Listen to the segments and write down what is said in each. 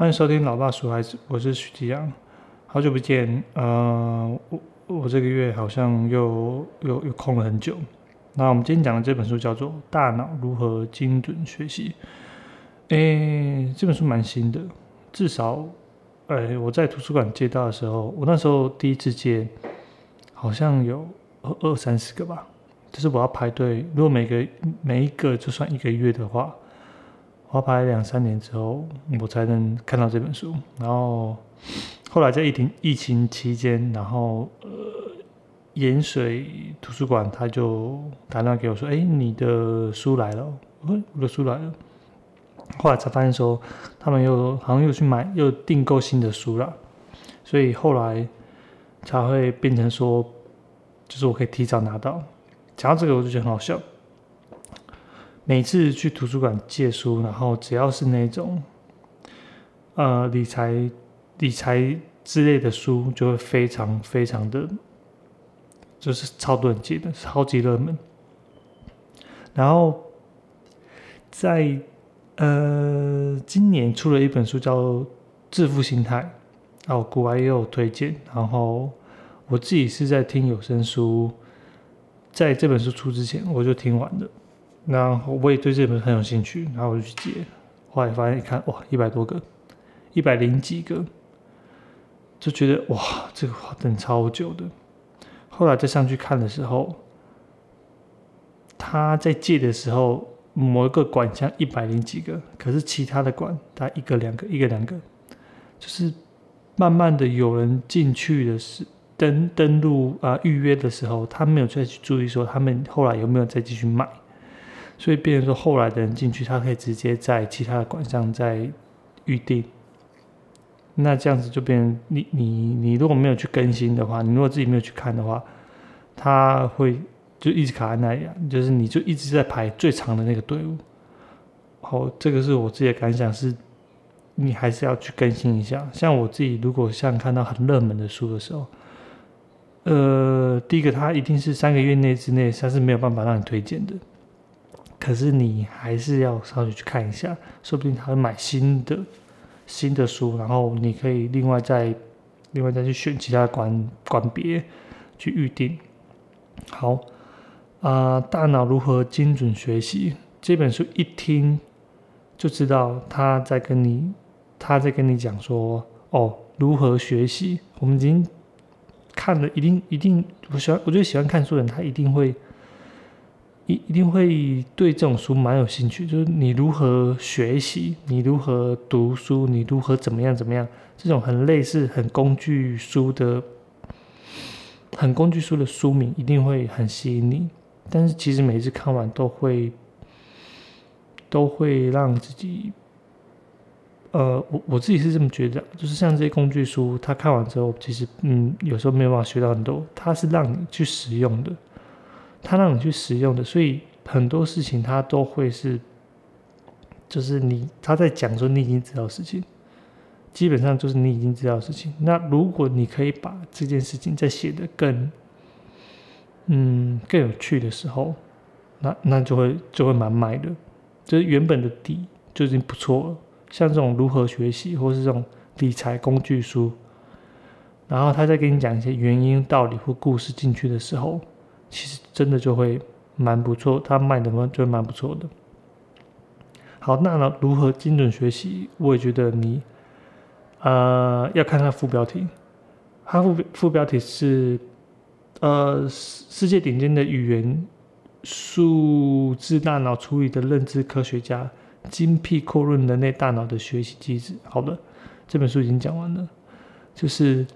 欢迎收听《老爸说孩子》，我是许吉阳，好久不见。呃，我我这个月好像又又又空了很久。那我们今天讲的这本书叫做《大脑如何精准学习》。诶，这本书蛮新的，至少，诶，我在图书馆借到的时候，我那时候第一次借，好像有二二三十个吧。就是我要排队，如果每个每一个就算一个月的话。我要排两三年之后，我才能看到这本书。然后后来在疫情疫情期间，然后呃，盐水图书馆他就打电话给我说：“哎，你的书来了。”我我的书来了。后来才发现说，他们又好像又去买又订购新的书了，所以后来才会变成说，就是我可以提早拿到。讲到这个，我就觉得很好笑。每次去图书馆借书，然后只要是那种，呃，理财、理财之类的书，就会非常非常的，就是超多人借的，超级热门。然后在呃今年出了一本书叫《致富心态》，哦，国外也有推荐。然后我自己是在听有声书，在这本书出之前，我就听完了。然后我也对这本很有兴趣，然后我就去借，后来发现一看，哇，一百多个，一百零几个，就觉得哇，这个等超久的。后来再上去看的时候，他在借的时候，某一个馆像一百零几个，可是其他的馆他一个两个，一个两个，就是慢慢的有人进去的是登登录啊预约的时候，他没有再去注意说他们后来有没有再继续卖。所以，变成说后来的人进去，他可以直接在其他的馆上再预定。那这样子就变成你你你如果没有去更新的话，你如果自己没有去看的话，他会就一直卡在那里，就是你就一直在排最长的那个队伍。好，这个是我自己的感想，是你还是要去更新一下。像我自己，如果像看到很热门的书的时候，呃，第一个他一定是三个月内之内，他是没有办法让你推荐的。可是你还是要稍微去看一下，说不定他会买新的新的书，然后你可以另外再另外再去选其他馆馆别去预定。好，啊，大脑如何精准学习？这本书一听就知道他在跟你他在跟你讲说哦，如何学习？我们已经看了，一定一定，我喜欢，我觉得喜欢看书的人，他一定会。一一定会对这种书蛮有兴趣，就是你如何学习，你如何读书，你如何怎么样怎么样，这种很类似、很工具书的、很工具书的书名，一定会很吸引你。但是其实每次看完都会，都会让自己，呃，我我自己是这么觉得，就是像这些工具书，他看完之后，其实嗯，有时候没有办法学到很多，它是让你去使用的。他让你去使用的，所以很多事情他都会是，就是你他在讲说你已经知道事情，基本上就是你已经知道事情。那如果你可以把这件事情再写的更，嗯，更有趣的时候，那那就会就会蛮卖的，就是原本的底就已经不错了。像这种如何学习，或是这种理财工具书，然后他再跟你讲一些原因、道理或故事进去的时候。其实真的就会蛮不错，他卖的嘛就蛮不错的。好，那呢如何精准学习？我也觉得你，呃，要看它副标题。它副副标题是，呃，世界顶尖的语言数字大脑处理的认知科学家，精辟扩论人类大脑的学习机制。好的，这本书已经讲完了，就是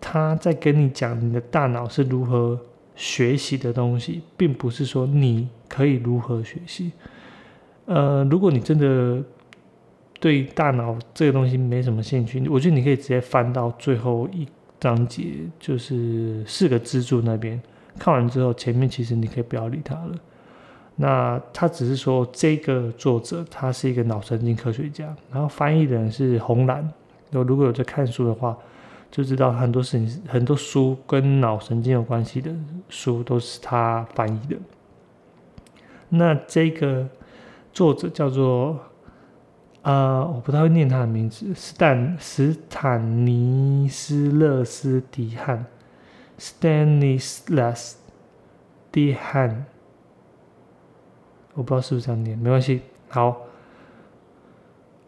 他在跟你讲你的大脑是如何。学习的东西，并不是说你可以如何学习。呃，如果你真的对大脑这个东西没什么兴趣，我觉得你可以直接翻到最后一章节，就是四个支柱那边。看完之后，前面其实你可以不要理他了。那他只是说，这个作者他是一个脑神经科学家，然后翻译的人是红蓝。有如果有在看书的话。就知道很多事情，很多书跟脑神经有关系的书都是他翻译的。那这个作者叫做呃，我不太会念他的名字，斯坦斯坦尼斯勒斯迪汉，Stanislas 迪汉，我不知道是不是这样念，没关系。好，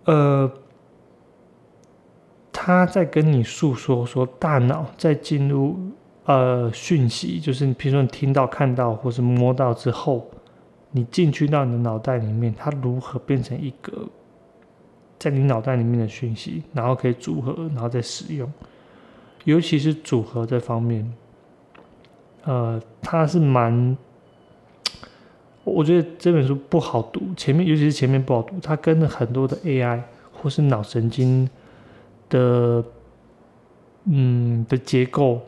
呃，他在跟你诉说说，大脑在进入呃讯息，就是你，比如说你听到、看到或是摸到之后，你进去到你的脑袋里面，它如何变成一个。在你脑袋里面的讯息，然后可以组合，然后再使用。尤其是组合这方面，呃，它是蛮，我觉得这本书不好读。前面尤其是前面不好读，它跟了很多的 AI 或是脑神经的，嗯的结构，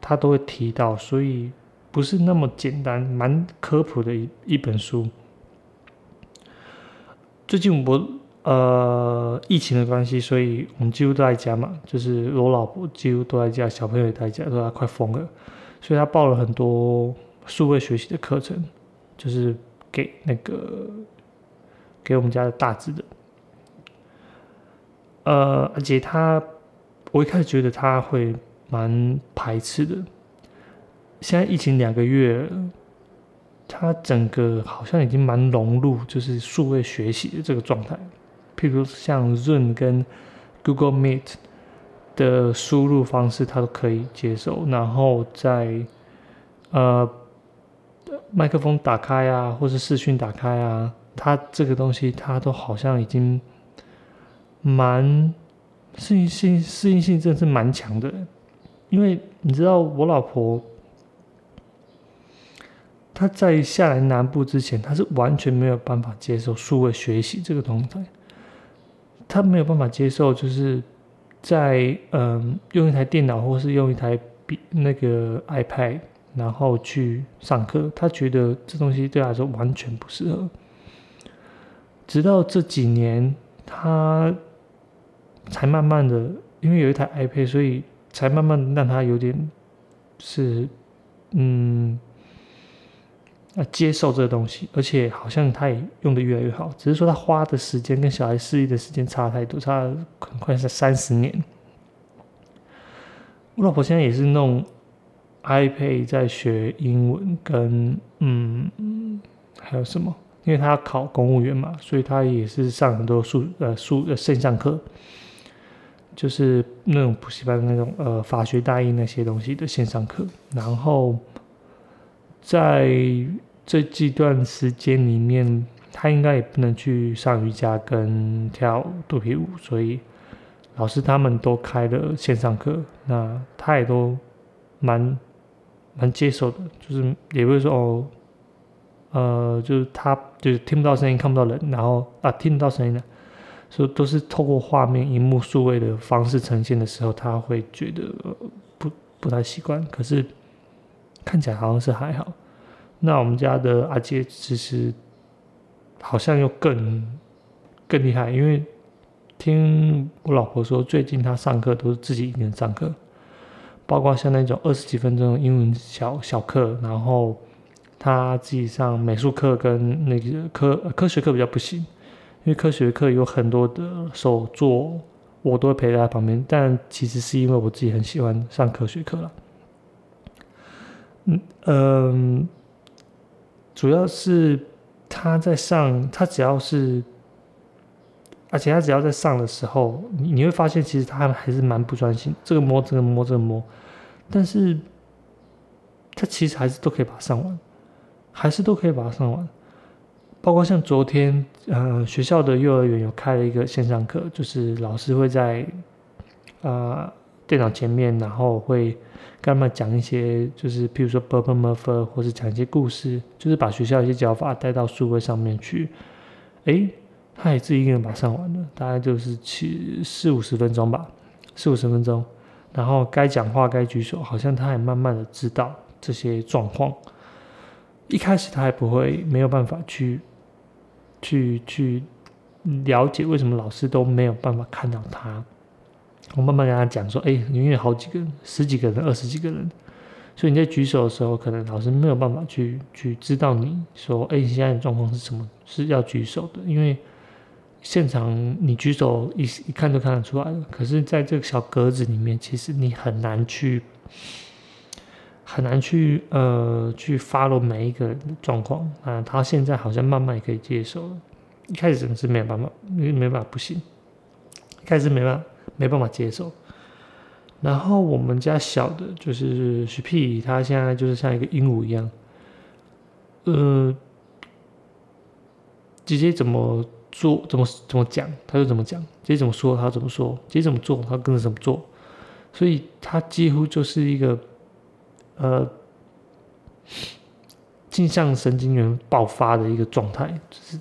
它都会提到，所以不是那么简单，蛮科普的一一本书。最近我。呃，疫情的关系，所以我们几乎都在家嘛，就是我老婆几乎都在家，小朋友也在家，都在快疯了，所以他报了很多数位学习的课程，就是给那个给我们家的大致的。呃，而且他，我一开始觉得他会蛮排斥的，现在疫情两个月，他整个好像已经蛮融入，就是数位学习的这个状态。譬如像 Zoom 跟 Google Meet 的输入方式，他都可以接受。然后在呃麦克风打开啊，或是视讯打开啊，他这个东西他都好像已经蛮适应性适应性真的是蛮强的。因为你知道我老婆她在下来南部之前，她是完全没有办法接受数位学习这个东西。她没有办法接受，就是在嗯用一台电脑或是用一台笔那个 iPad，然后去上课。他觉得这东西对他来说完全不适合。直到这几年，他才慢慢的，因为有一台 iPad，所以才慢慢让他有点是嗯。啊，接受这个东西，而且好像他也用的越来越好，只是说他花的时间跟小孩适应的时间差太多，差很快是三十年。我老婆现在也是弄 iPad 在学英文，跟嗯还有什么？因为她要考公务员嘛，所以她也是上很多数呃数呃线上课，就是那种补习班的那种呃法学大一那些东西的线上课，然后。在这这段时间里面，他应该也不能去上瑜伽跟跳肚皮舞，所以老师他们都开了线上课，那他也都蛮蛮接受的，就是也不会说哦，呃，就是他就是听不到声音，看不到人，然后啊听得到声音的，所以都是透过画面、荧幕、数位的方式呈现的时候，他会觉得不不太习惯，可是。看起来好像是还好，那我们家的阿杰其实好像又更更厉害，因为听我老婆说，最近他上课都是自己一个人上课，包括像那种二十几分钟的英文小小课，然后他自己上美术课跟那个科科学课比较不行，因为科学课有很多的手作，我都会陪在他旁边，但其实是因为我自己很喜欢上科学课了。嗯嗯，主要是他在上，他只要是，而且他只要在上的时候，你你会发现其实他还是蛮不专心，这个摸这个摸这个摸，但是他其实还是都可以把它上完，还是都可以把它上完，包括像昨天，呃，学校的幼儿园有开了一个线上课，就是老师会在啊电脑前面，然后会。跟他们讲一些，就是譬如说 b u r b l e m u r p h 或者讲一些故事，就是把学校一些教法带到书柜上面去。诶，他也自己一个人把上完了，大概就是七四五十分钟吧，四五十分钟。然后该讲话该举手，好像他也慢慢的知道这些状况。一开始他还不会，没有办法去去去了解为什么老师都没有办法看到他。我慢慢跟他讲说，哎，因为好几个人，十几个人，二十几个人，所以你在举手的时候，可能老师没有办法去去知道你说，哎，你现在的状况是什么，是要举手的，因为现场你举手一一看就看得出来了。可是，在这个小格子里面，其实你很难去很难去呃去 follow 每一个状况啊。他现在好像慢慢也可以接受了，一开始真的是没有办法，因为没办法不行，一开始没办法没办法接受。然后我们家小的就是徐屁，他现在就是像一个鹦鹉一样，呃。姐姐怎么做，怎么怎么讲，他就怎么讲；姐姐怎么说，他怎么说；姐姐怎么做，他跟着怎么做。所以他几乎就是一个，呃，镜像神经元爆发的一个状态，就是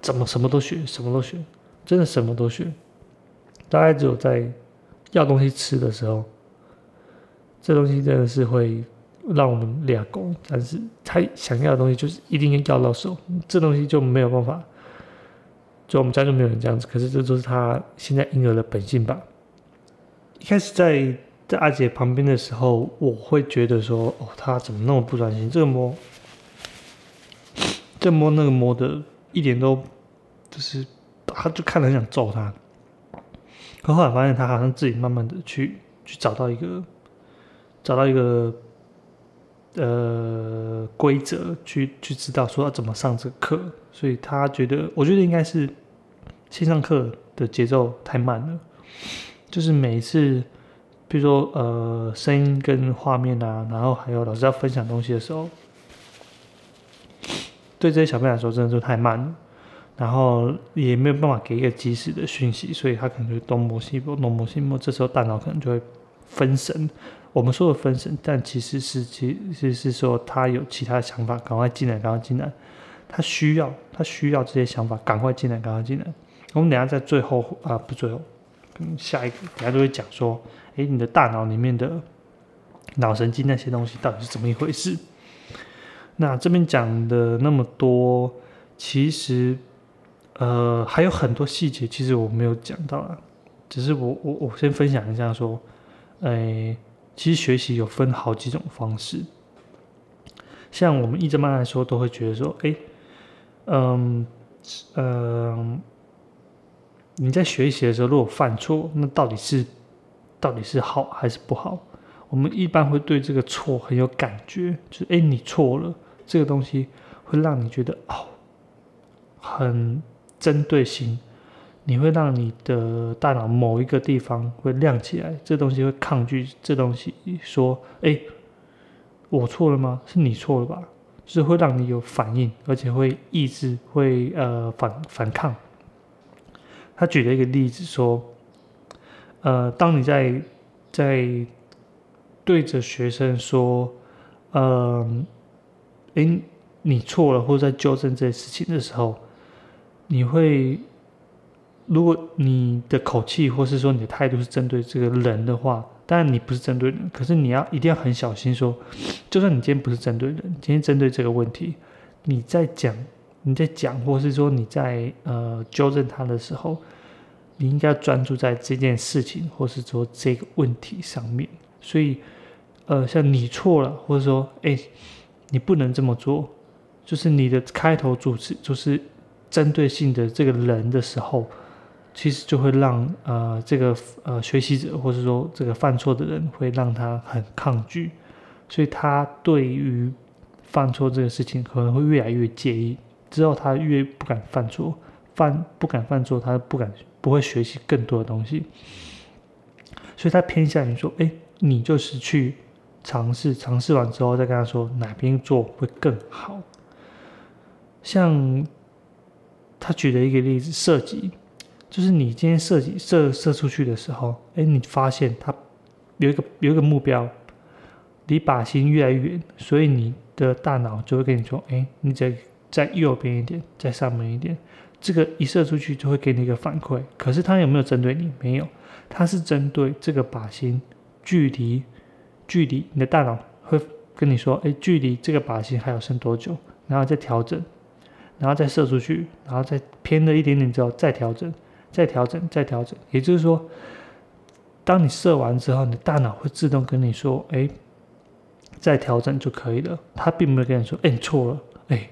怎么什么都学，什么都学，真的什么都学。大概只有在要东西吃的时候，这东西真的是会。让我们俩攻，但是他想要的东西就是一定要要到手，这东西就没有办法。就我们家就没有人这样子，可是这都是他现在婴儿的本性吧。一开始在在阿姐旁边的时候，我会觉得说，哦，他怎么那么不专心？这个摸，这摸那个摸的，一点都就是，他就看了很想揍他。可后来发现，他好像自己慢慢的去去找到一个，找到一个。呃，规则去去知道说要怎么上这个课，所以他觉得，我觉得应该是线上课的节奏太慢了，就是每一次，比如说呃声音跟画面啊，然后还有老师要分享东西的时候，对这些小朋友来说真的是太慢了，然后也没有办法给一个及时的讯息，所以他可能就东摸西摸，东摸西摸，这时候大脑可能就会分神。我们说的分神，但其实是其实是说他有其他的想法，赶快进来，赶快进来。他需要，他需要这些想法，赶快进来，赶快进来。我们等下在最后啊，不最后，下一个等下都会讲说，诶，你的大脑里面的脑神经那些东西到底是怎么一回事？那这边讲的那么多，其实呃还有很多细节，其实我没有讲到啊，只是我我我先分享一下说，诶。其实学习有分好几种方式，像我们一直慢来说，都会觉得说，哎，嗯，嗯，你在学习的时候如果犯错，那到底是到底是好还是不好？我们一般会对这个错很有感觉，就是哎，你错了，这个东西会让你觉得哦，很针对性。你会让你的大脑某一个地方会亮起来，这东西会抗拒这东西，说：“哎，我错了吗？是你错了吧？”是会让你有反应，而且会抑制，会呃反反抗。他举了一个例子说：“呃，当你在在对着学生说，呃，哎，你错了，或者在纠正这些事情的时候，你会。”如果你的口气或是说你的态度是针对这个人的话，当然你不是针对人，可是你要一定要很小心说，就算你今天不是针对人，今天针对这个问题，你在讲你在讲，或是说你在呃纠正他的时候，你应该专注在这件事情或是说这个问题上面。所以，呃，像你错了，或者说哎，你不能这么做，就是你的开头主持就是针对性的这个人的时候。其实就会让呃这个呃学习者或者说这个犯错的人会让他很抗拒，所以他对于犯错这个事情可能会越来越介意，之后他越不敢犯错，犯不敢犯错，他不敢不会学习更多的东西，所以他偏向于说，哎，你就是去尝试，尝试完之后再跟他说哪边做会更好。像他举的一个例子，设计。就是你今天射击射射出去的时候，哎，你发现他有一个有一个目标，离靶心越来越远，所以你的大脑就会跟你说，哎，你再在右边一点，在上面一点，这个一射出去就会给你一个反馈。可是它有没有针对你？没有，它是针对这个靶心距离距离，你的大脑会跟你说，哎，距离这个靶心还有剩多久，然后再调整，然后再射出去，然后再偏了一点点之后再调整。再调整，再调整，也就是说，当你射完之后，你的大脑会自动跟你说：“哎，再调整就可以了。”他并没有跟你说：“哎，你错了。”哎，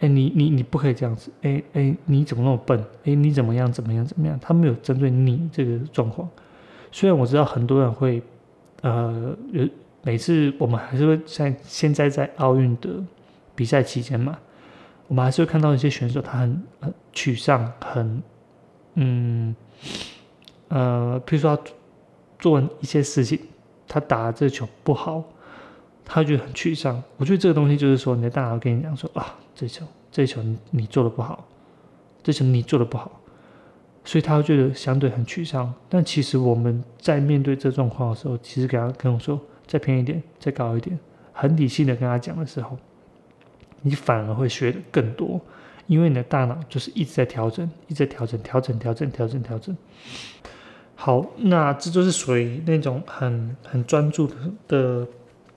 哎，你你你不可以这样子，哎哎，你怎么那么笨？哎，你怎么样怎么样怎么样？他没有针对你这个状况。虽然我知道很多人会，呃，有每次我们还是会在现在在奥运的比赛期间嘛，我们还是会看到一些选手他很很沮丧，很嗯呃，比如说他做一些事情，他打这球不好。他觉得很沮丧，我觉得这个东西就是说，你的大脑跟你讲说啊，这球这球你做的不好，这球你做的不好，所以他会觉得相对很沮丧。但其实我们在面对这状况的时候，其实给他跟我说再偏一点，再高一点，很理性的跟他讲的时候，你反而会学的更多，因为你的大脑就是一直在调整，一直在调整，调整，调整，调整，调整。好，那这就是属于那种很很专注的。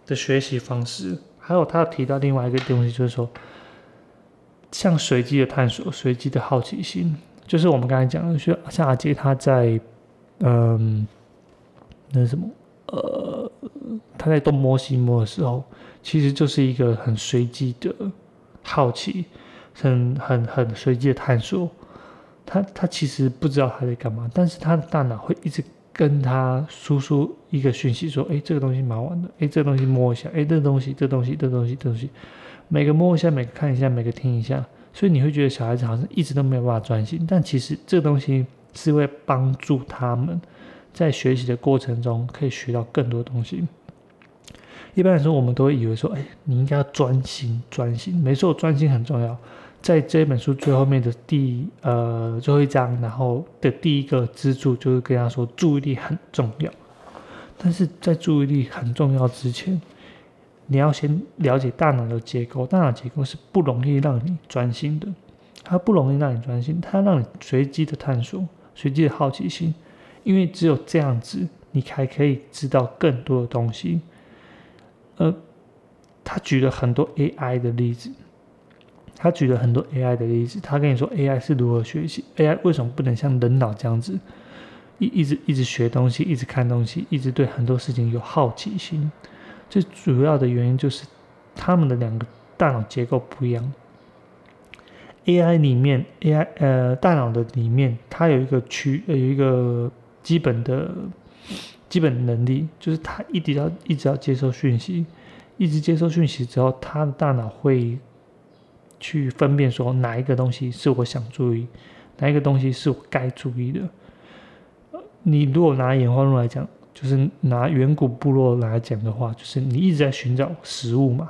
的学习方式，还有他提到另外一个东西，就是说，像随机的探索、随机的好奇心，就是我们刚才讲的，像像阿杰他在，嗯，那什么，呃，他在东摸西摸的时候，其实就是一个很随机的好奇，很很很随机的探索。他他其实不知道他在干嘛，但是他的大脑会一直。跟他输出一个讯息，说：“哎，这个东西蛮玩的。哎，这个东西摸一下。哎，这个东西，这东西，这东西，这东西，每个摸一下，每个看一下，每个听一下。所以你会觉得小孩子好像一直都没有办法专心，但其实这个东西是会帮助他们在学习的过程中可以学到更多东西。一般来说，我们都会以为说：哎，你应该要专心，专心。没错，专心很重要。”在这本书最后面的第呃最后一章，然后的第一个支柱就是跟他说注意力很重要。但是在注意力很重要之前，你要先了解大脑的结构。大脑结构是不容易让你专心的，它不容易让你专心，它让你随机的探索、随机的好奇心，因为只有这样子，你才可以知道更多的东西。呃，他举了很多 AI 的例子。他举了很多 AI 的例子，他跟你说 AI 是如何学习，AI 为什么不能像人脑这样子，一一直一直学东西，一直看东西，一直对很多事情有好奇心。最主要的原因就是他们的两个大脑结构不一样。AI 里面，AI 呃大脑的里面，它有一个区有一个基本的基本能力，就是它一直要一直要接收讯息，一直接收讯息之后，它的大脑会。去分辨说哪一个东西是我想注意，哪一个东西是我该注意的。你如果拿演化论来讲，就是拿远古部落来讲的话，就是你一直在寻找食物嘛，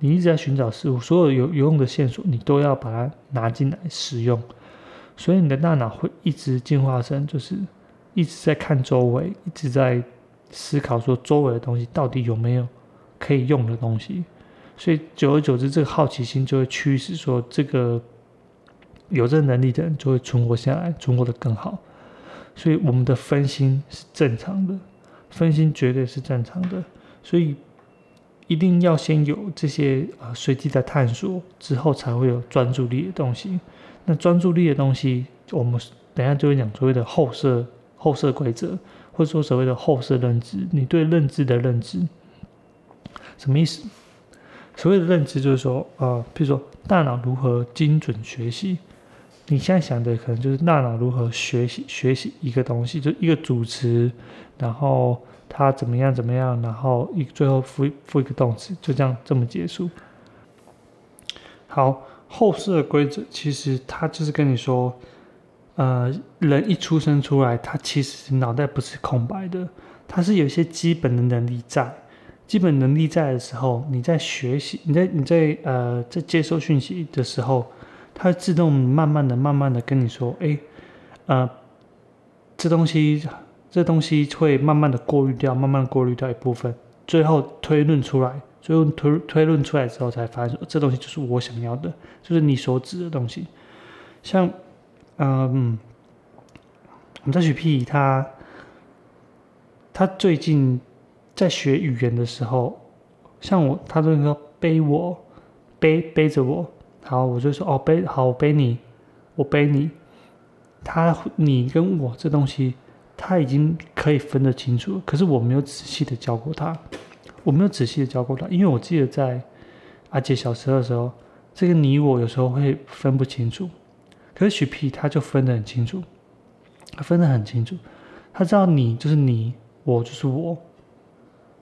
你一直在寻找食物，所有有有用的线索你都要把它拿进来使用，所以你的大脑会一直进化成就是一直在看周围，一直在思考说周围的东西到底有没有可以用的东西。所以久而久之，这个好奇心就会驱使说，这个有这能力的人就会存活下来，存活的更好。所以我们的分心是正常的，分心绝对是正常的。所以一定要先有这些呃随机的探索，之后才会有专注力的东西。那专注力的东西，我们等下就会讲所谓的后设后设规则，或者说所谓的后设认知。你对认知的认知，什么意思？所谓的认知就是说，呃，比如说大脑如何精准学习，你现在想的可能就是大脑如何学习学习一个东西，就一个主词，然后它怎么样怎么样，然后一最后附附一个动词，就这样这么结束。好，后设规则其实它就是跟你说，呃，人一出生出来，他其实脑袋不是空白的，他是有一些基本的能力在。基本能力在的时候，你在学习，你在你在呃在接收讯息的时候，它自动慢慢的、慢慢的跟你说，哎，呃，这东西这东西会慢慢的过滤掉，慢慢过滤掉一部分，最后推论出来，最后推推论出来之后，才发现这东西就是我想要的，就是你所指的东西。像，嗯，我们在举 P，他他最近。在学语言的时候，像我，他都说背我，背背着我，好，我就说哦背好，我背你，我背你。他你跟我这东西，他已经可以分得清楚，可是我没有仔细的教过他，我没有仔细的教过他，因为我记得在阿杰小时候的时候，这个你我有时候会分不清楚，可是许皮他就分得很清楚，他分得很清楚，他知道你就是你，我就是我，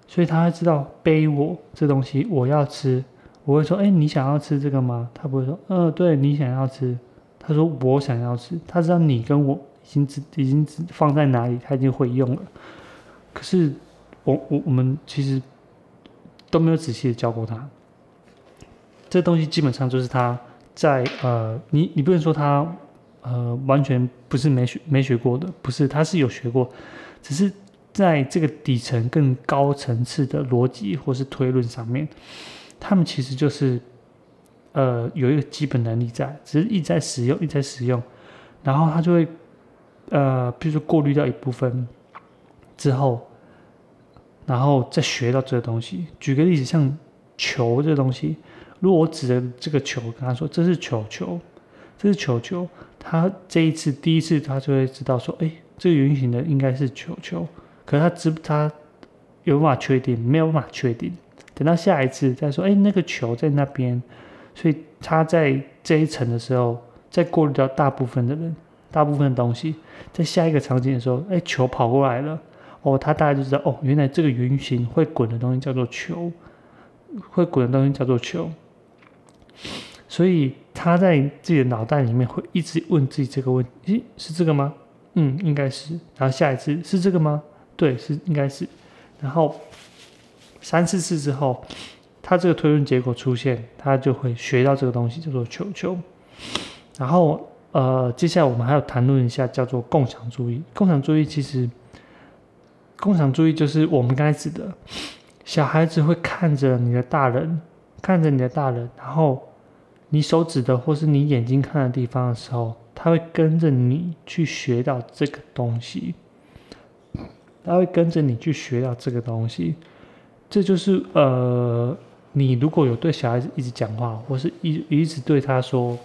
所以他会知道背我这东西我要吃，我会说，哎，你想要吃这个吗？他不会说，嗯，对你想要吃，他说我想要吃，他知道你跟我已经只已经只放在哪里，他已经会用了，可是我我我们其实都没有仔细的教过他。这东西基本上就是他在呃，你你不能说他呃完全不是没学没学过的，不是，他是有学过，只是在这个底层更高层次的逻辑或是推论上面，他们其实就是呃有一个基本能力在，只是一直在使用，一直在使用，然后他就会呃，比如说过滤掉一部分之后，然后再学到这个东西。举个例子，像球这个东西。如果我指着这个球跟他说这是球球，这是球球，他这一次第一次他就会知道说，哎，这个圆形的应该是球球。可是他知他有办法确定，没有办法确定。等到下一次再说，哎，那个球在那边，所以他在这一层的时候，再过滤掉大部分的人，大部分的东西，在下一个场景的时候，哎，球跑过来了，哦，他大概就知道，哦，原来这个圆形会滚的东西叫做球，会滚的东西叫做球。所以他在自己的脑袋里面会一直问自己这个问题：，是这个吗？嗯，应该是。然后下一次是这个吗？对，是应该是。然后三四次之后，他这个推论结果出现，他就会学到这个东西叫做球球。然后呃，接下来我们还要谈论一下叫做共享注意。共享注意其实，共享注意就是我们刚才指的，小孩子会看着你的大人。看着你的大人，然后你手指的或是你眼睛看的地方的时候，他会跟着你去学到这个东西，他会跟着你去学到这个东西。这就是呃，你如果有对小孩子一直讲话，或是一一直对他说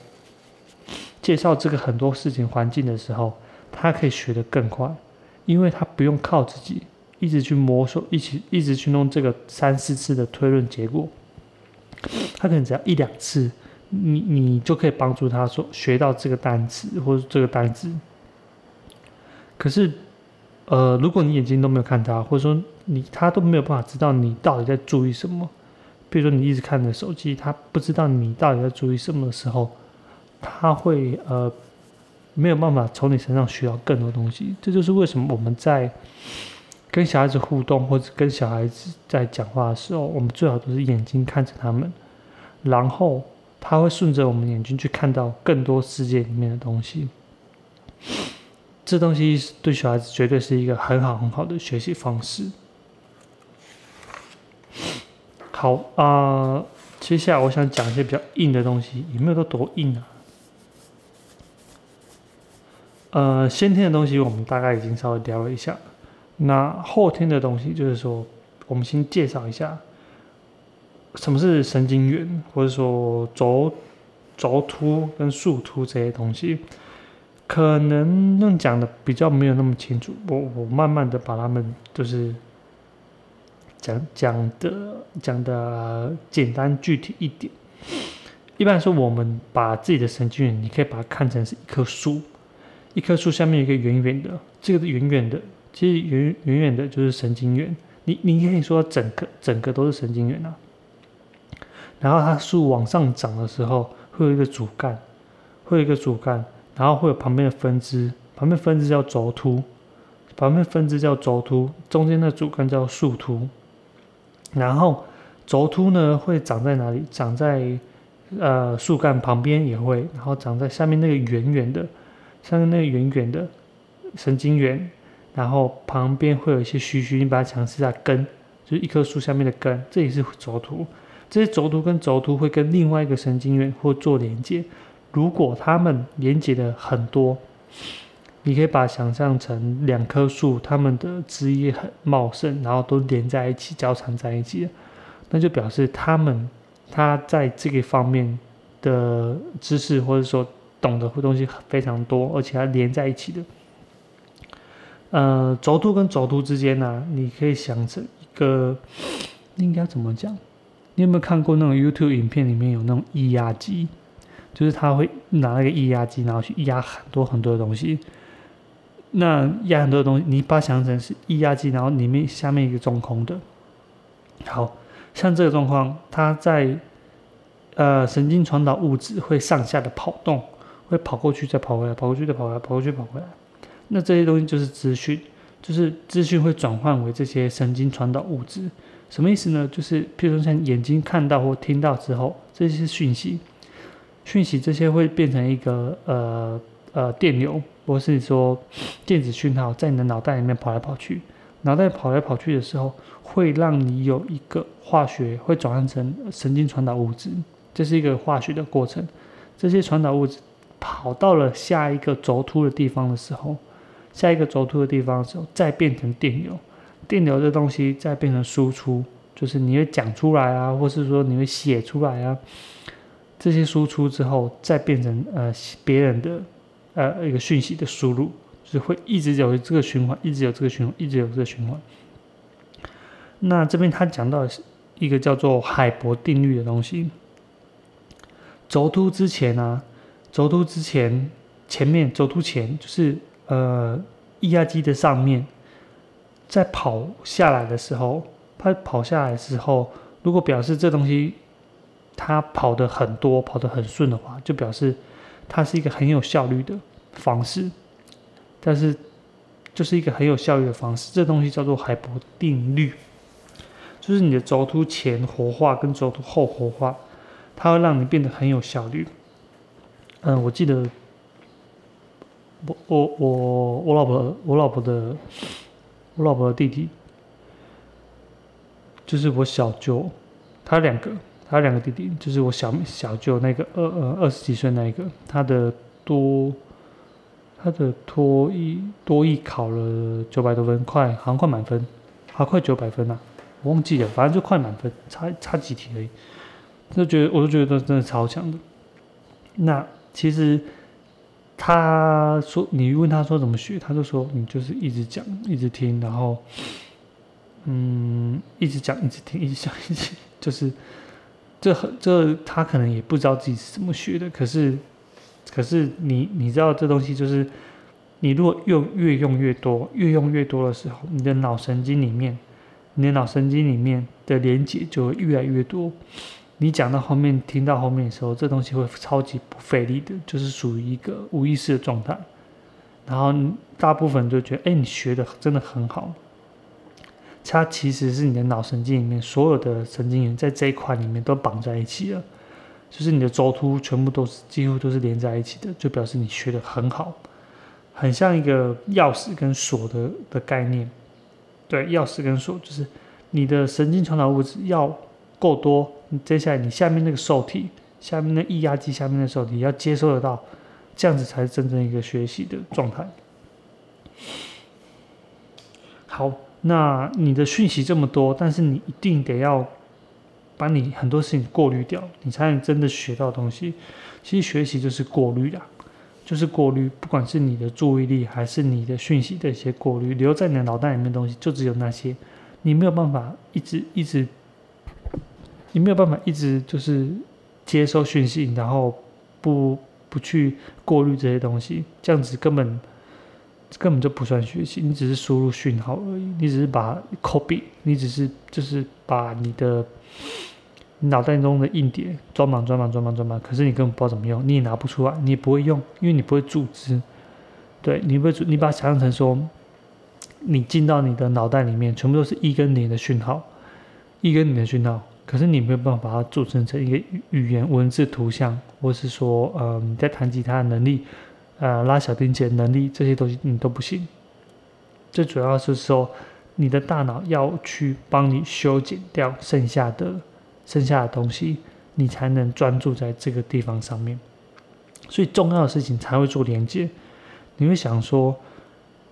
介绍这个很多事情环境的时候，他可以学得更快，因为他不用靠自己一直去摸索，一起一直去弄这个三四次的推论结果。他可能只要一两次，你你就可以帮助他说学到这个单词或者这个单词。可是，呃，如果你眼睛都没有看他，或者说你他都没有办法知道你到底在注意什么，比如说你一直看着手机，他不知道你到底在注意什么的时候，他会呃没有办法从你身上学到更多东西。这就是为什么我们在。跟小孩子互动，或者跟小孩子在讲话的时候，我们最好都是眼睛看着他们，然后他会顺着我们眼睛去看到更多世界里面的东西。这东西对小孩子绝对是一个很好很好的学习方式。好啊，接下来我想讲一些比较硬的东西，有没有都多硬啊？呃，先天的东西我们大概已经稍微聊了一下。那后天的东西，就是说，我们先介绍一下什么是神经元，或者说轴轴突跟树突这些东西，可能用讲的比较没有那么清楚。我我慢慢的把它们就是讲讲的讲的简单具体一点。一般来说，我们把自己的神经元，你可以把它看成是一棵树，一棵树下面有一个圆圆的，这个是圆圆的。其实圆圆圆的就是神经元，你你可以说整个整个都是神经元啊。然后它树往上长的时候，会有一个主干，会有一个主干，然后会有旁边的分支，旁边分支叫轴突，旁边分支叫轴突，中间的主干叫树突。然后轴突呢会长在哪里？长在呃树干旁边也会，然后长在下面那个圆圆的，下面那个圆圆的神经元。然后旁边会有一些须须，你把它强势下根，就是一棵树下面的根，这也是轴突。这些轴突跟轴突会跟另外一个神经元或做连接。如果它们连接的很多，你可以把想象成两棵树，它们的枝叶很茂盛，然后都连在一起，交缠在一起，那就表示它们它在这个方面的知识或者说懂的东西非常多，而且它连在一起的。呃，轴突跟轴突之间呢，你可以想成一个，应该怎么讲？你有没有看过那种 YouTube 影片里面有那种液压机？就是他会拿那个液压机，然后去压很多很多的东西。那压很多的东西，你把它想成是液压机，然后里面下面一个中空的。好像这个状况，它在呃神经传导物质会上下的跑动，会跑过去再跑回来，跑过去再跑回来，跑过去跑回来。那这些东西就是资讯，就是资讯会转换为这些神经传导物质。什么意思呢？就是譬如说像眼睛看到或听到之后，这些讯息，讯息这些会变成一个呃呃电流，或是说电子讯号，在你的脑袋里面跑来跑去。脑袋跑来跑去的时候，会让你有一个化学会转换成神经传导物质，这是一个化学的过程。这些传导物质跑到了下一个轴突的地方的时候，下一个轴突的地方的时候，再变成电流。电流这东西再变成输出，就是你会讲出来啊，或是说你会写出来啊。这些输出之后，再变成呃别人的呃一个讯息的输入。就是会一直有这个循环，一直有这个循环，一直有这个循环。那这边他讲到一个叫做海博定律的东西。轴突之前呢，轴突之前前面轴突前就是呃液压机的上面，在跑下来的时候，它跑下来的时候，如果表示这东西它跑的很多，跑得很顺的话，就表示它是一个很有效率的方式。但是，就是一个很有效率的方式。这东西叫做海博定律，就是你的轴突前活化跟轴突后活化，它会让你变得很有效率。嗯，我记得，我我我我老婆我老婆的我老婆的弟弟，就是我小舅，他两个，他两个弟弟，就是我小小舅那个二呃二十几岁那一个，他的多。他的多一多艺考了九百多分，快好像快满分，还快九百分呐，我忘记了，反正就快满分，差差几题而已。就觉得，我就觉得真的超强的。那其实他说，你问他说怎么学，他就说你就是一直讲，一直听，然后嗯，一直讲，一直听，一直讲，一直就是这这他可能也不知道自己是怎么学的，可是。可是你你知道这东西就是，你如果用越用越多，越用越多的时候，你的脑神经里面，你的脑神经里面的连接就会越来越多。你讲到后面，听到后面的时候，这东西会超级不费力的，就是属于一个无意识的状态。然后大部分就觉得，哎，你学的真的很好。它其实是你的脑神经里面所有的神经元在这一块里面都绑在一起了。就是你的轴突全部都是几乎都是连在一起的，就表示你学的很好，很像一个钥匙跟锁的的概念。对，钥匙跟锁就是你的神经传导物质要够多，接下来你下面那个受体，下面那液压机下面的受体要接收得到，这样子才是真正一个学习的状态。好，那你的讯息这么多，但是你一定得要。把你很多事情过滤掉，你才能真的学到东西。其实学习就是过滤啦，就是过滤，不管是你的注意力还是你的讯息的一些过滤，留在你的脑袋里面的东西就只有那些，你没有办法一直一直，你没有办法一直就是接收讯息，然后不不去过滤这些东西，这样子根本根本就不算学习，你只是输入讯号而已，你只是把 copy，你只是就是把你的。脑袋中的硬碟装满装满装满装满，可是你根本不知道怎么用，你也拿不出来，你也不会用，因为你不会组织。对，你不会组，你把它想象成说，你进到你的脑袋里面，全部都是一跟零的讯号，一跟零的讯号，可是你没有办法把它组成成一个语言、文字、图像，或是说，呃，你在弹吉他的能力，呃，拉小提琴能力，这些东西你都不行。最主要是说，你的大脑要去帮你修剪掉剩下的。剩下的东西，你才能专注在这个地方上面。所以重要的事情才会做连接。你会想说，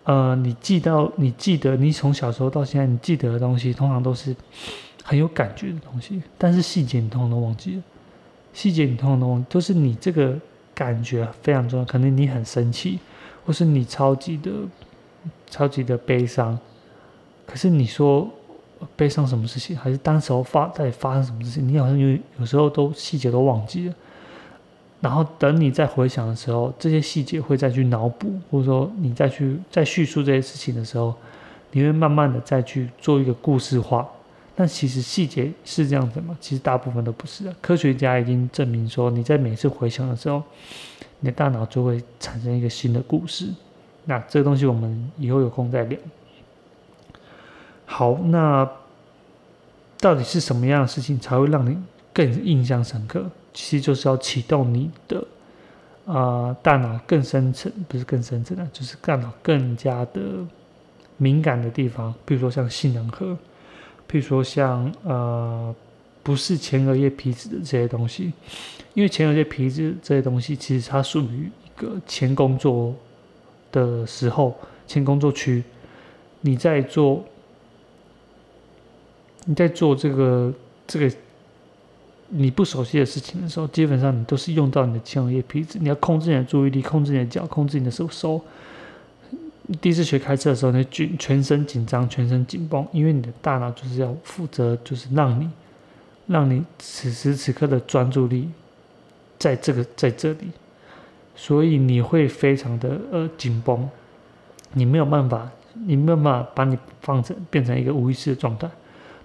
呃，你记到，你记得，你从小时候到现在，你记得的东西，通常都是很有感觉的东西。但是细节你通常都忘记了，细节你通常都忘，都是你这个感觉非常重要。可能你很生气，或是你超级的、超级的悲伤。可是你说。悲伤什么事情，还是当时候发在发生什么事情，你好像有有时候都细节都忘记了。然后等你再回想的时候，这些细节会再去脑补，或者说你再去再叙述这些事情的时候，你会慢慢的再去做一个故事化。但其实细节是这样子吗？其实大部分都不是的。科学家已经证明说，你在每次回想的时候，你的大脑就会产生一个新的故事。那这个东西我们以后有空再聊。好，那到底是什么样的事情才会让你更印象深刻？其实就是要启动你的啊大脑更深层，不是更深层的，就是大脑更加的敏感的地方，比如说像杏仁核。比如说像呃，不是前额叶皮质的这些东西，因为前额叶皮质这些东西其实它属于一个前工作的时候，前工作区，你在做你在做这个这个你不熟悉的事情的时候，基本上你都是用到你的前额叶皮质，你要控制你的注意力，控制你的脚，控制你的手手。第一次学开车的时候，你全全身紧张，全身紧绷，因为你的大脑就是要负责，就是让你，让你此时此刻的专注力，在这个在这里，所以你会非常的呃紧绷，你没有办法，你没有办法把你放成变成一个无意识的状态。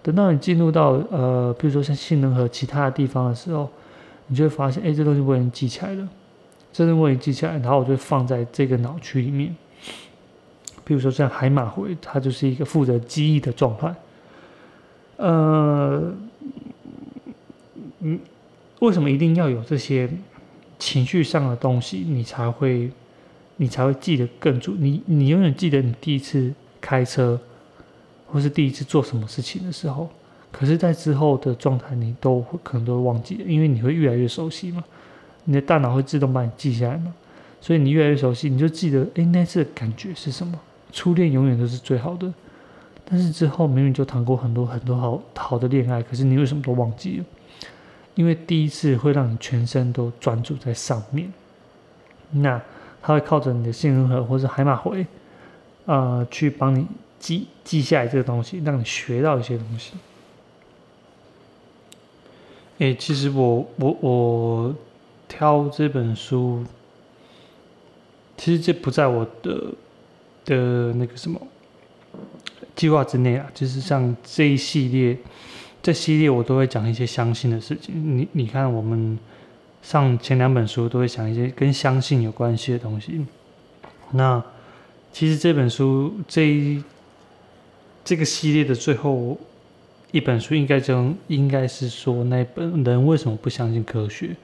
等到你进入到呃，比如说像性能和其他的地方的时候，你就会发现，哎，这东西我已经记起来了，这东西我已经记起来，然后我就放在这个脑区里面。比如说像海马回，它就是一个负责记忆的状态。呃，嗯，为什么一定要有这些情绪上的东西，你才会，你才会记得更住？你你永远记得你第一次开车，或是第一次做什么事情的时候，可是，在之后的状态，你都会可能都会忘记，因为你会越来越熟悉嘛，你的大脑会自动把你记下来嘛，所以你越来越熟悉，你就记得，哎，那次的感觉是什么？初恋永远都是最好的，但是之后明明就谈过很多很多好好的恋爱，可是你为什么都忘记了？因为第一次会让你全身都专注在上面，那他会靠着你的杏仁核或者海马回，呃，去帮你记记下来这个东西，让你学到一些东西。哎，其实我我我挑这本书，其实这不在我的。的那个什么计划之内啊，就是像这一系列，这系列我都会讲一些相信的事情。你你看，我们上前两本书都会讲一些跟相信有关系的东西。那其实这本书这一这个系列的最后一本书，应该就应该是说那本人为什么不相信科学？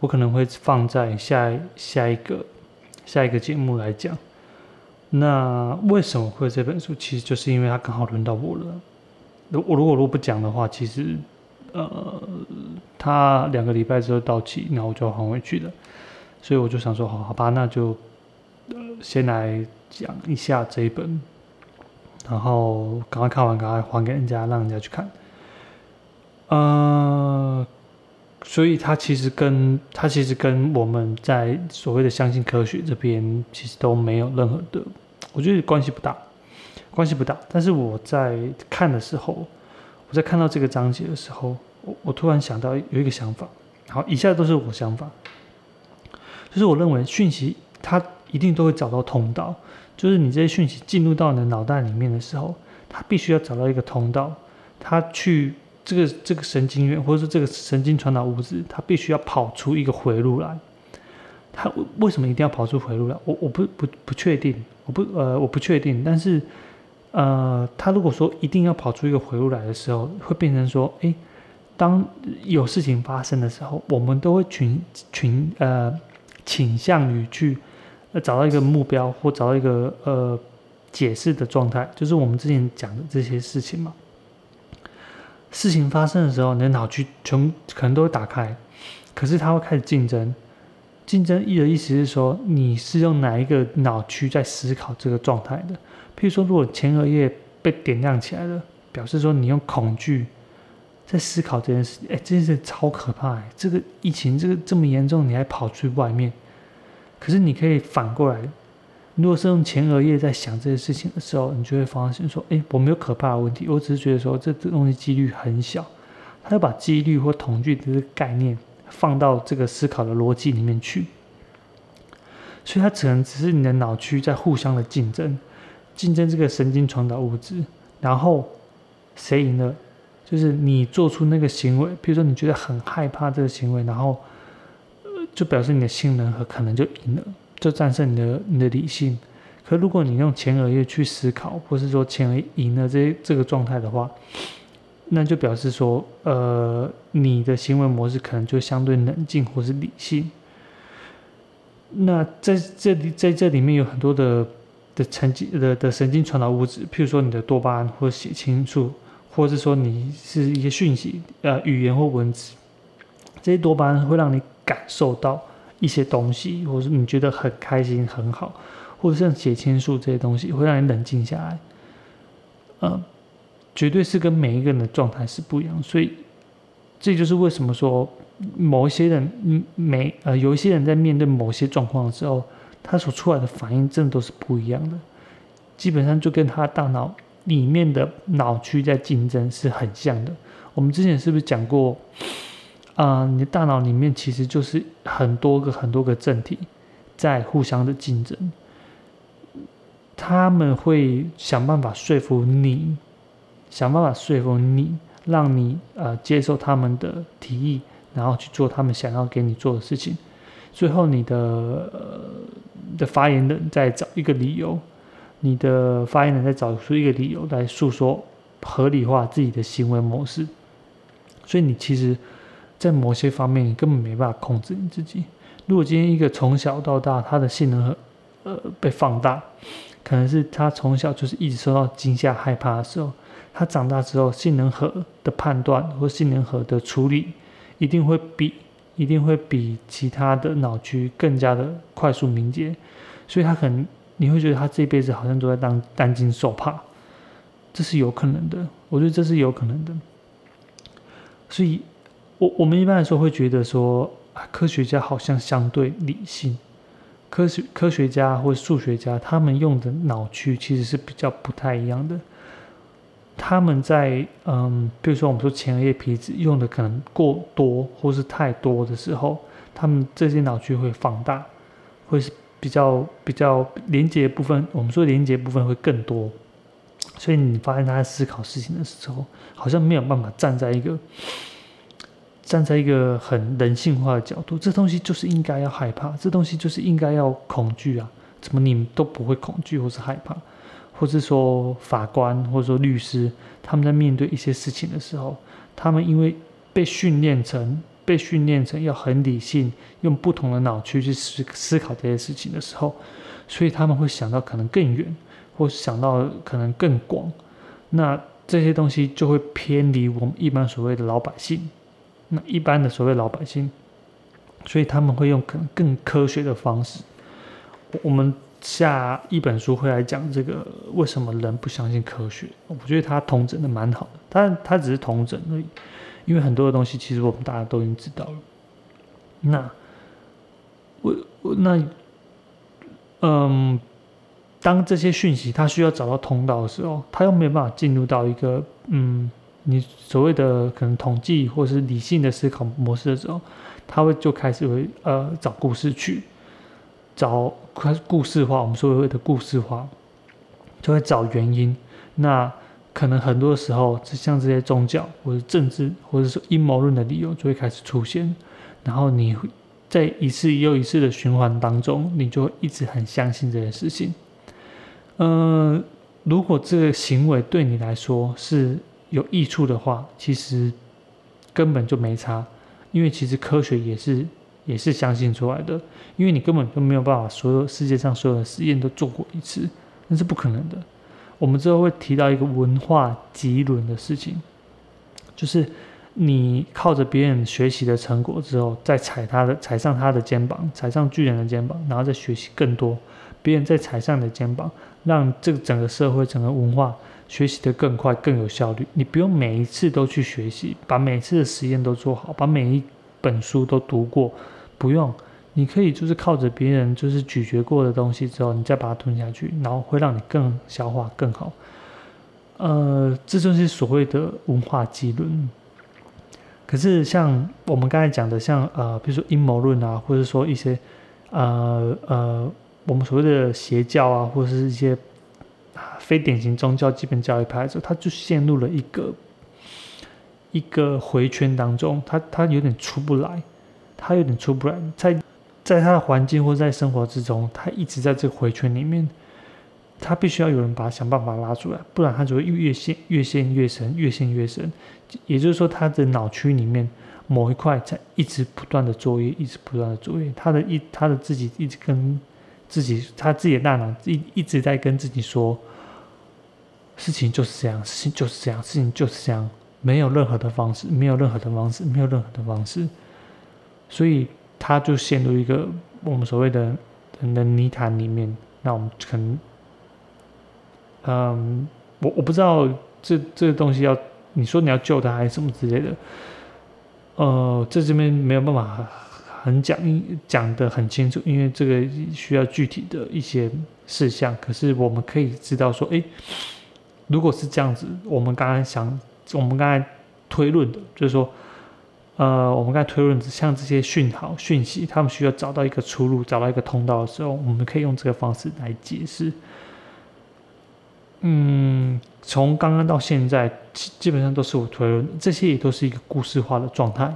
我可能会放在下下一个下一个节目来讲。那为什么会这本书？其实就是因为它刚好轮到我了。如我如果如果不讲的话，其实呃，他两个礼拜之后到期，然后我就要还回去的。所以我就想说，好好吧，那就呃先来讲一下这一本，然后赶快看完，赶快还给人家，让人家去看。呃，所以他其实跟他其实跟我们在所谓的相信科学这边，其实都没有任何的。我觉得关系不大，关系不大。但是我在看的时候，我在看到这个章节的时候，我我突然想到有一个想法。好，以下都是我想法，就是我认为讯息它一定都会找到通道，就是你这些讯息进入到你的脑袋里面的时候，它必须要找到一个通道，它去这个这个神经元或者说这个神经传导物质，它必须要跑出一个回路来。它为什么一定要跑出回路来？我我不不不确定。我不呃我不确定，但是呃，他如果说一定要跑出一个回路来的时候，会变成说，哎，当有事情发生的时候，我们都会群群呃倾向于去找到一个目标或找到一个呃解释的状态，就是我们之前讲的这些事情嘛。事情发生的时候，你的脑区全可能都会打开，可是它会开始竞争。竞争意的意思是说，你是用哪一个脑区在思考这个状态的？譬如说，如果前额叶被点亮起来了，表示说你用恐惧在思考这件事，哎，这件事超可怕！哎，这个疫情这个这么严重，你还跑去外面？可是你可以反过来，如果是用前额叶在想这些事情的时候，你就会发现说，哎，我没有可怕的问题，我只是觉得说这这东西几率很小。他要把几率或统计这个概念放到这个思考的逻辑里面去，所以它只能只是你的脑区在互相的竞争，竞争这个神经传导物质，然后谁赢了，就是你做出那个行为，比如说你觉得很害怕这个行为，然后就表示你的性能和可能就赢了，就战胜你的你的理性。可如果你用前额叶去思考，或是说前额赢了这这个状态的话，那就表示说，呃，你的行为模式可能就相对冷静或是理性。那在这里，在这里面有很多的的神经的的神经传导物质，譬如说你的多巴胺或血清素，或者说你是一些讯息，呃，语言或文字，这些多巴胺会让你感受到一些东西，或者你觉得很开心很好，或者像血清素这些东西会让你冷静下来，嗯。绝对是跟每一个人的状态是不一样，所以这就是为什么说某一些人，嗯，每呃有一些人在面对某些状况的时候，他所出来的反应真的都是不一样的，基本上就跟他大脑里面的脑区在竞争是很像的。我们之前是不是讲过啊？你的大脑里面其实就是很多个很多个正体在互相的竞争，他们会想办法说服你。想办法说服你，让你呃接受他们的提议，然后去做他们想要给你做的事情。最后，你的呃的发言人再找一个理由，你的发言人再找出一个理由来诉说合理化自己的行为模式。所以，你其实，在某些方面，你根本没办法控制你自己。如果今天一个从小到大他的性能和呃被放大，可能是他从小就是一直受到惊吓、害怕的时候。他长大之后，性能核的判断或性能核的处理，一定会比一定会比其他的脑区更加的快速敏捷，所以他可能你会觉得他这辈子好像都在当担惊受怕，这是有可能的，我觉得这是有可能的。所以，我我们一般来说会觉得说，科学家好像相对理性，科学科学家或数学家他们用的脑区其实是比较不太一样的。他们在嗯，比如说我们说前额叶皮质用的可能过多或是太多的时候，他们这些脑区会放大，会是比较比较连接部分，我们说连接部分会更多，所以你发现他在思考事情的时候，好像没有办法站在一个站在一个很人性化的角度，这东西就是应该要害怕，这东西就是应该要恐惧啊，怎么你们都不会恐惧或是害怕？或者说法官，或者说律师，他们在面对一些事情的时候，他们因为被训练成被训练成要很理性，用不同的脑区去思思考这些事情的时候，所以他们会想到可能更远，或想到可能更广。那这些东西就会偏离我们一般所谓的老百姓。那一般的所谓老百姓，所以他们会用可能更科学的方式。我们。下一本书会来讲这个为什么人不相信科学？我觉得他同整的蛮好的，但他只是同整而已，因为很多的东西其实我们大家都已经知道了。那我我那嗯，当这些讯息他需要找到通道的时候，他又没有办法进入到一个嗯，你所谓的可能统计或是理性的思考模式的时候，他会就开始会呃找故事去。找开故事化，我们所谓的故事化，就会找原因。那可能很多时候，像这些宗教或者政治，或者说阴谋论的理由，就会开始出现。然后你在一次又一次的循环当中，你就会一直很相信这件事情。嗯，如果这个行为对你来说是有益处的话，其实根本就没差，因为其实科学也是。也是相信出来的，因为你根本就没有办法所有世界上所有的实验都做过一次，那是不可能的。我们之后会提到一个文化级轮的事情，就是你靠着别人学习的成果之后，再踩他的踩上他的肩膀，踩上巨人的肩膀，然后再学习更多，别人再踩上你的肩膀，让这个整个社会整个文化学习的更快更有效率。你不用每一次都去学习，把每次的实验都做好，把每一本书都读过。不用，你可以就是靠着别人就是咀嚼过的东西之后，你再把它吞下去，然后会让你更消化更好。呃，这就是所谓的文化基论。可是像我们刚才讲的，像呃，比如说阴谋论啊，或者说一些呃呃，我们所谓的邪教啊，或者是一些非典型宗教基本教育派的时候，他就陷入了一个一个回圈当中，他他有点出不来，他有点出不来，在在他的环境或在生活之中，他一直在这个回圈里面。他必须要有人把他想办法拉出来，不然他就会越陷越陷越深，越陷越深。也就是说，他的脑区里面某一块在一直不断的作业，一直不断的作业。他的一他的自己一直跟自己，他自己的大脑一一直在跟自己说，事情就是这样，事情就是这样，事情就是这样，没有任何的方式，没有任何的方式，没有任何的方式。所以他就陷入一个我们所谓的人的泥潭里面。那我们可能。嗯，我我不知道这这个东西要你说你要救他还是什么之类的，呃，在这边没有办法很讲讲的很清楚，因为这个需要具体的一些事项。可是我们可以知道说，诶，如果是这样子，我们刚刚想，我们刚才推论的，就是说，呃，我们刚才推论像这些讯号讯息，他们需要找到一个出路，找到一个通道的时候，我们可以用这个方式来解释。嗯，从刚刚到现在，基基本上都是我推论，这些也都是一个故事化的状态。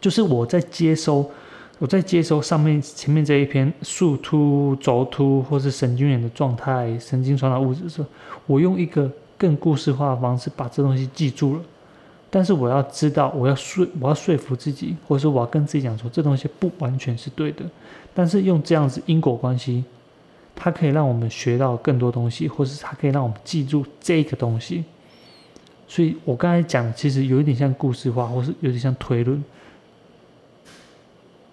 就是我在接收，我在接收上面前面这一篇树突、轴突或是神经元的状态、神经传导物质的时候，我用一个更故事化的方式把这东西记住了。但是我要知道，我要说，我要说服自己，或者说我要跟自己讲说，这东西不完全是对的。但是用这样子因果关系。它可以让我们学到更多东西，或是它可以让我们记住这个东西。所以我刚才讲，其实有一点像故事化，或是有点像推论。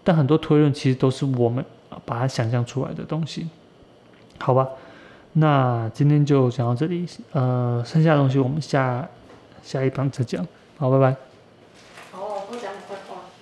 但很多推论其实都是我们把它想象出来的东西，好吧？那今天就讲到这里，呃，剩下的东西我们下下一章再讲。好，拜拜。